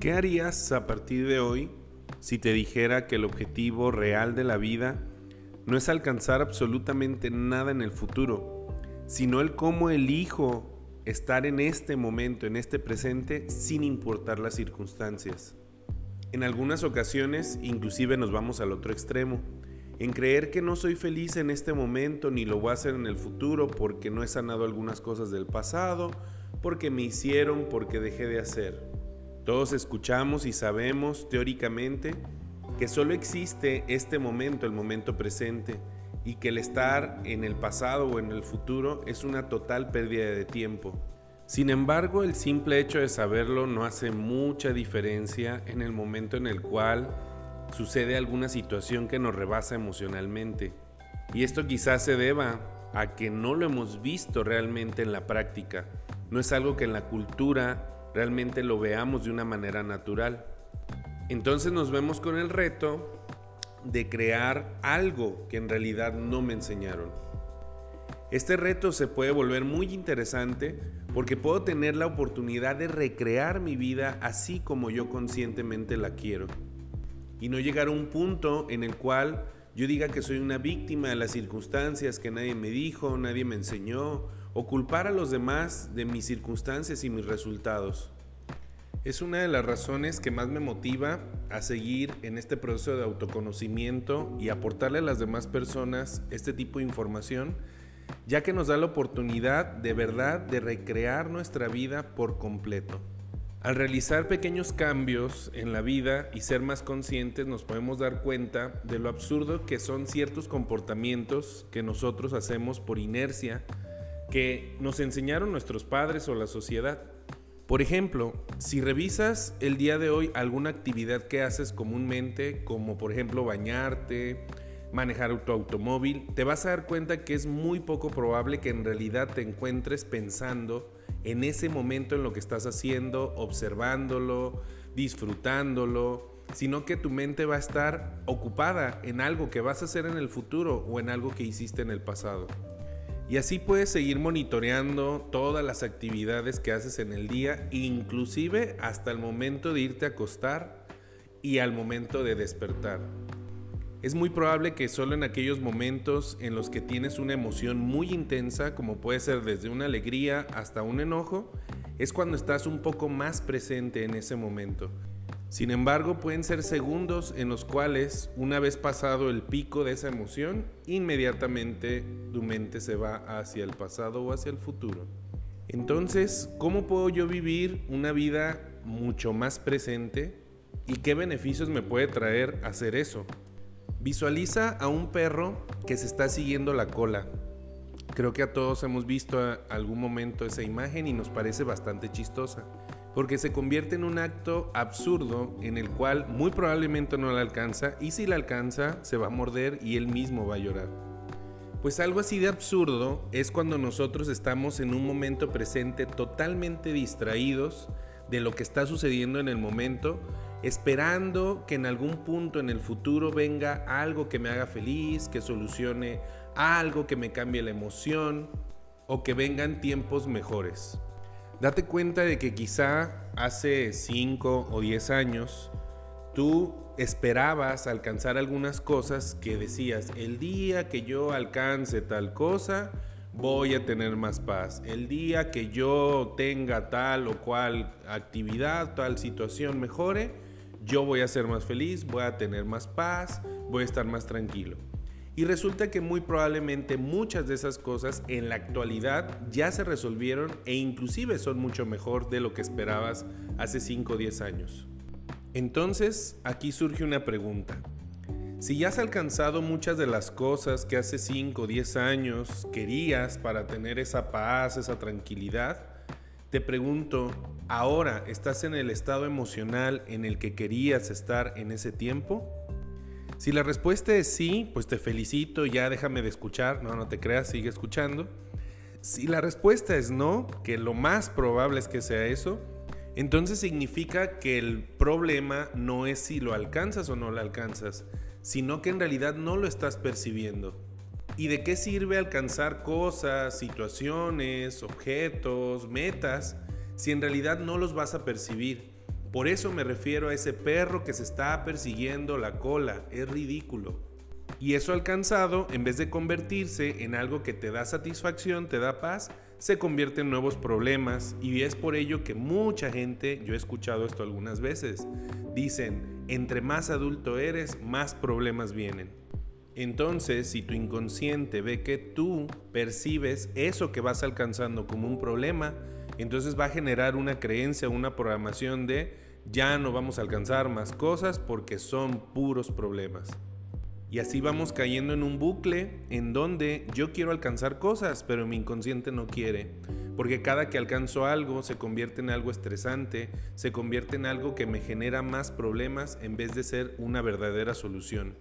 ¿Qué harías a partir de hoy si te dijera que el objetivo real de la vida no es alcanzar absolutamente nada en el futuro, sino el cómo elijo estar en este momento, en este presente, sin importar las circunstancias? En algunas ocasiones inclusive nos vamos al otro extremo, en creer que no soy feliz en este momento ni lo voy a hacer en el futuro porque no he sanado algunas cosas del pasado, porque me hicieron, porque dejé de hacer. Todos escuchamos y sabemos teóricamente que solo existe este momento, el momento presente, y que el estar en el pasado o en el futuro es una total pérdida de tiempo. Sin embargo, el simple hecho de saberlo no hace mucha diferencia en el momento en el cual sucede alguna situación que nos rebasa emocionalmente. Y esto quizás se deba a que no lo hemos visto realmente en la práctica. No es algo que en la cultura realmente lo veamos de una manera natural. Entonces nos vemos con el reto de crear algo que en realidad no me enseñaron. Este reto se puede volver muy interesante porque puedo tener la oportunidad de recrear mi vida así como yo conscientemente la quiero. Y no llegar a un punto en el cual yo diga que soy una víctima de las circunstancias que nadie me dijo, nadie me enseñó, o culpar a los demás de mis circunstancias y mis resultados. Es una de las razones que más me motiva a seguir en este proceso de autoconocimiento y aportarle a las demás personas este tipo de información ya que nos da la oportunidad de verdad de recrear nuestra vida por completo. Al realizar pequeños cambios en la vida y ser más conscientes nos podemos dar cuenta de lo absurdo que son ciertos comportamientos que nosotros hacemos por inercia que nos enseñaron nuestros padres o la sociedad. Por ejemplo, si revisas el día de hoy alguna actividad que haces comúnmente, como por ejemplo bañarte, manejar tu automóvil, te vas a dar cuenta que es muy poco probable que en realidad te encuentres pensando en ese momento en lo que estás haciendo, observándolo, disfrutándolo, sino que tu mente va a estar ocupada en algo que vas a hacer en el futuro o en algo que hiciste en el pasado. Y así puedes seguir monitoreando todas las actividades que haces en el día, inclusive hasta el momento de irte a acostar y al momento de despertar. Es muy probable que solo en aquellos momentos en los que tienes una emoción muy intensa, como puede ser desde una alegría hasta un enojo, es cuando estás un poco más presente en ese momento. Sin embargo, pueden ser segundos en los cuales, una vez pasado el pico de esa emoción, inmediatamente tu mente se va hacia el pasado o hacia el futuro. Entonces, ¿cómo puedo yo vivir una vida mucho más presente? ¿Y qué beneficios me puede traer hacer eso? Visualiza a un perro que se está siguiendo la cola. Creo que a todos hemos visto algún momento esa imagen y nos parece bastante chistosa, porque se convierte en un acto absurdo en el cual muy probablemente no la alcanza y si la alcanza se va a morder y él mismo va a llorar. Pues algo así de absurdo es cuando nosotros estamos en un momento presente totalmente distraídos de lo que está sucediendo en el momento esperando que en algún punto en el futuro venga algo que me haga feliz, que solucione algo, que me cambie la emoción o que vengan tiempos mejores. Date cuenta de que quizá hace 5 o 10 años tú esperabas alcanzar algunas cosas que decías, el día que yo alcance tal cosa, voy a tener más paz. El día que yo tenga tal o cual actividad, tal situación mejore, yo voy a ser más feliz, voy a tener más paz, voy a estar más tranquilo. Y resulta que muy probablemente muchas de esas cosas en la actualidad ya se resolvieron e inclusive son mucho mejor de lo que esperabas hace 5 o 10 años. Entonces, aquí surge una pregunta. Si ya has alcanzado muchas de las cosas que hace 5 o 10 años querías para tener esa paz, esa tranquilidad, te pregunto, ¿ahora estás en el estado emocional en el que querías estar en ese tiempo? Si la respuesta es sí, pues te felicito, ya déjame de escuchar, no, no te creas, sigue escuchando. Si la respuesta es no, que lo más probable es que sea eso, entonces significa que el problema no es si lo alcanzas o no lo alcanzas, sino que en realidad no lo estás percibiendo. ¿Y de qué sirve alcanzar cosas, situaciones, objetos, metas, si en realidad no los vas a percibir? Por eso me refiero a ese perro que se está persiguiendo la cola. Es ridículo. Y eso alcanzado, en vez de convertirse en algo que te da satisfacción, te da paz, se convierte en nuevos problemas. Y es por ello que mucha gente, yo he escuchado esto algunas veces, dicen, entre más adulto eres, más problemas vienen. Entonces, si tu inconsciente ve que tú percibes eso que vas alcanzando como un problema, entonces va a generar una creencia, una programación de ya no vamos a alcanzar más cosas porque son puros problemas. Y así vamos cayendo en un bucle en donde yo quiero alcanzar cosas, pero mi inconsciente no quiere. Porque cada que alcanzo algo se convierte en algo estresante, se convierte en algo que me genera más problemas en vez de ser una verdadera solución.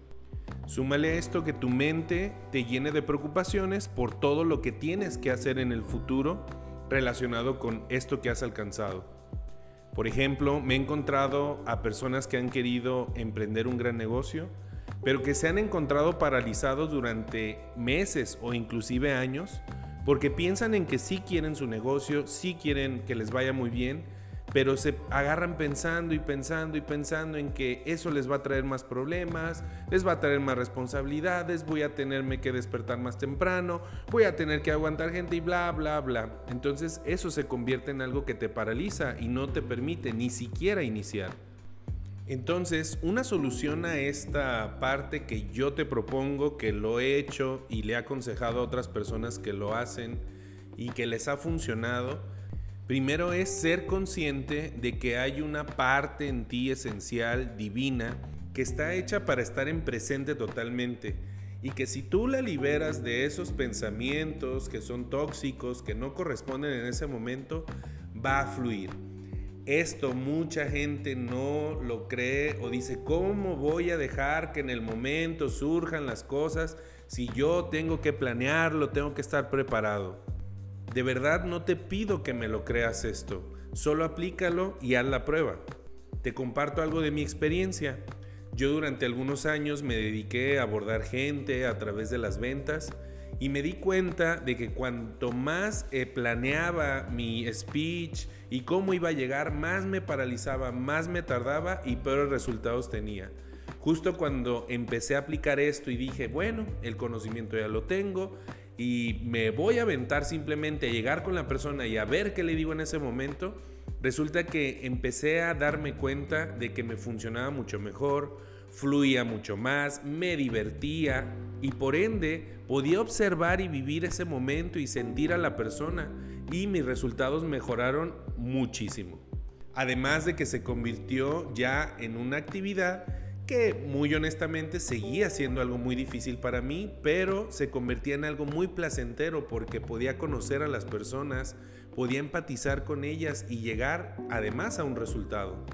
Súmale esto que tu mente te llene de preocupaciones por todo lo que tienes que hacer en el futuro relacionado con esto que has alcanzado. Por ejemplo, me he encontrado a personas que han querido emprender un gran negocio, pero que se han encontrado paralizados durante meses o inclusive años porque piensan en que sí quieren su negocio, sí quieren que les vaya muy bien, pero se agarran pensando y pensando y pensando en que eso les va a traer más problemas, les va a traer más responsabilidades, voy a tenerme que despertar más temprano, voy a tener que aguantar gente y bla, bla, bla. Entonces eso se convierte en algo que te paraliza y no te permite ni siquiera iniciar. Entonces, una solución a esta parte que yo te propongo, que lo he hecho y le he aconsejado a otras personas que lo hacen y que les ha funcionado, Primero es ser consciente de que hay una parte en ti esencial, divina, que está hecha para estar en presente totalmente. Y que si tú la liberas de esos pensamientos que son tóxicos, que no corresponden en ese momento, va a fluir. Esto mucha gente no lo cree o dice, ¿cómo voy a dejar que en el momento surjan las cosas si yo tengo que planearlo, tengo que estar preparado? De verdad no te pido que me lo creas esto, solo aplícalo y haz la prueba. Te comparto algo de mi experiencia. Yo durante algunos años me dediqué a abordar gente a través de las ventas y me di cuenta de que cuanto más eh, planeaba mi speech y cómo iba a llegar, más me paralizaba, más me tardaba y peores resultados tenía. Justo cuando empecé a aplicar esto y dije, bueno, el conocimiento ya lo tengo, y me voy a aventar simplemente a llegar con la persona y a ver qué le digo en ese momento, resulta que empecé a darme cuenta de que me funcionaba mucho mejor, fluía mucho más, me divertía y por ende podía observar y vivir ese momento y sentir a la persona y mis resultados mejoraron muchísimo. Además de que se convirtió ya en una actividad que muy honestamente seguía siendo algo muy difícil para mí, pero se convertía en algo muy placentero porque podía conocer a las personas, podía empatizar con ellas y llegar además a un resultado.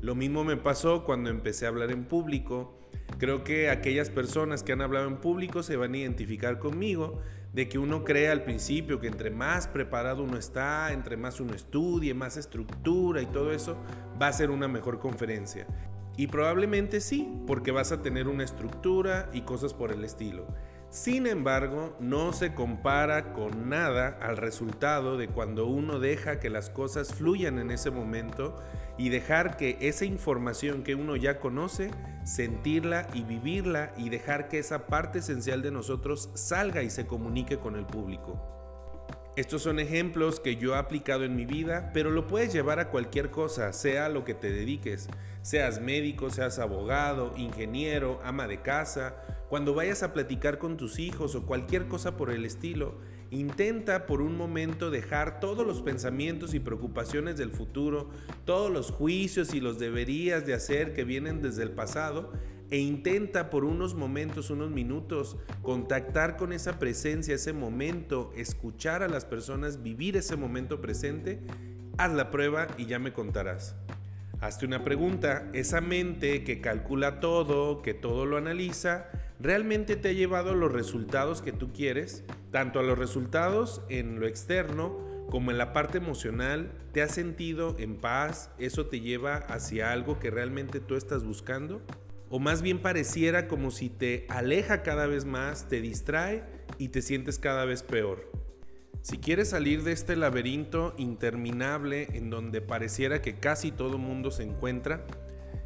Lo mismo me pasó cuando empecé a hablar en público. Creo que aquellas personas que han hablado en público se van a identificar conmigo de que uno cree al principio que entre más preparado uno está, entre más uno estudie, más estructura y todo eso, va a ser una mejor conferencia. Y probablemente sí, porque vas a tener una estructura y cosas por el estilo. Sin embargo, no se compara con nada al resultado de cuando uno deja que las cosas fluyan en ese momento y dejar que esa información que uno ya conoce, sentirla y vivirla y dejar que esa parte esencial de nosotros salga y se comunique con el público. Estos son ejemplos que yo he aplicado en mi vida, pero lo puedes llevar a cualquier cosa, sea lo que te dediques, seas médico, seas abogado, ingeniero, ama de casa, cuando vayas a platicar con tus hijos o cualquier cosa por el estilo, intenta por un momento dejar todos los pensamientos y preocupaciones del futuro, todos los juicios y los deberías de hacer que vienen desde el pasado e intenta por unos momentos, unos minutos, contactar con esa presencia, ese momento, escuchar a las personas, vivir ese momento presente, haz la prueba y ya me contarás. Hazte una pregunta, esa mente que calcula todo, que todo lo analiza, ¿realmente te ha llevado a los resultados que tú quieres? Tanto a los resultados en lo externo como en la parte emocional, ¿te has sentido en paz? ¿Eso te lleva hacia algo que realmente tú estás buscando? O más bien pareciera como si te aleja cada vez más, te distrae y te sientes cada vez peor. Si quieres salir de este laberinto interminable en donde pareciera que casi todo mundo se encuentra,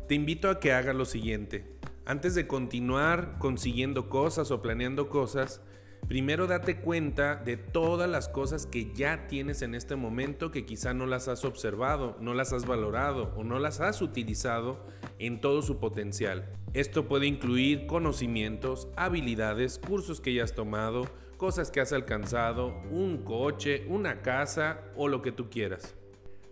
te invito a que hagas lo siguiente. Antes de continuar consiguiendo cosas o planeando cosas, primero date cuenta de todas las cosas que ya tienes en este momento que quizá no las has observado, no las has valorado o no las has utilizado en todo su potencial. Esto puede incluir conocimientos, habilidades, cursos que ya has tomado, cosas que has alcanzado, un coche, una casa o lo que tú quieras.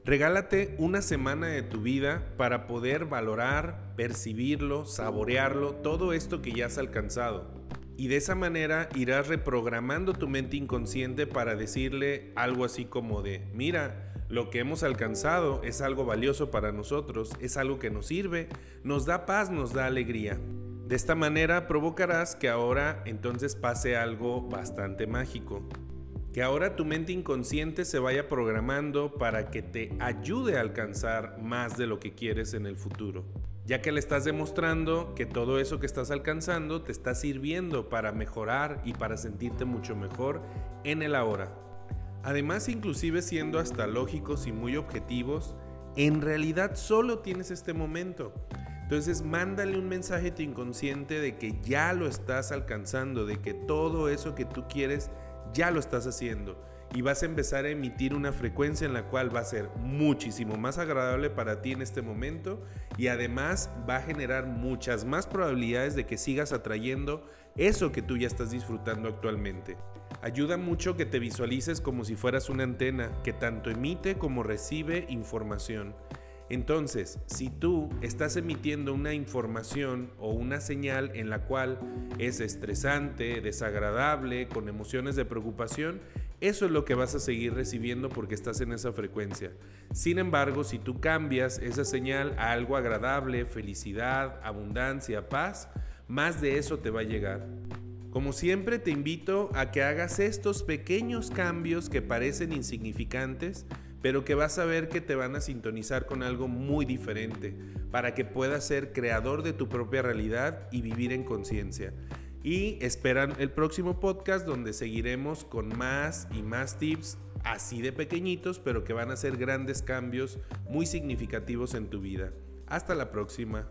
Regálate una semana de tu vida para poder valorar, percibirlo, saborearlo, todo esto que ya has alcanzado. Y de esa manera irás reprogramando tu mente inconsciente para decirle algo así como de, mira, lo que hemos alcanzado es algo valioso para nosotros, es algo que nos sirve, nos da paz, nos da alegría. De esta manera provocarás que ahora entonces pase algo bastante mágico. Que ahora tu mente inconsciente se vaya programando para que te ayude a alcanzar más de lo que quieres en el futuro. Ya que le estás demostrando que todo eso que estás alcanzando te está sirviendo para mejorar y para sentirte mucho mejor en el ahora. Además, inclusive siendo hasta lógicos y muy objetivos, en realidad solo tienes este momento. Entonces mándale un mensaje a tu inconsciente de que ya lo estás alcanzando, de que todo eso que tú quieres ya lo estás haciendo y vas a empezar a emitir una frecuencia en la cual va a ser muchísimo más agradable para ti en este momento y además va a generar muchas más probabilidades de que sigas atrayendo eso que tú ya estás disfrutando actualmente. Ayuda mucho que te visualices como si fueras una antena que tanto emite como recibe información. Entonces, si tú estás emitiendo una información o una señal en la cual es estresante, desagradable, con emociones de preocupación, eso es lo que vas a seguir recibiendo porque estás en esa frecuencia. Sin embargo, si tú cambias esa señal a algo agradable, felicidad, abundancia, paz, más de eso te va a llegar. Como siempre te invito a que hagas estos pequeños cambios que parecen insignificantes, pero que vas a ver que te van a sintonizar con algo muy diferente, para que puedas ser creador de tu propia realidad y vivir en conciencia. Y esperan el próximo podcast donde seguiremos con más y más tips así de pequeñitos, pero que van a ser grandes cambios muy significativos en tu vida. Hasta la próxima.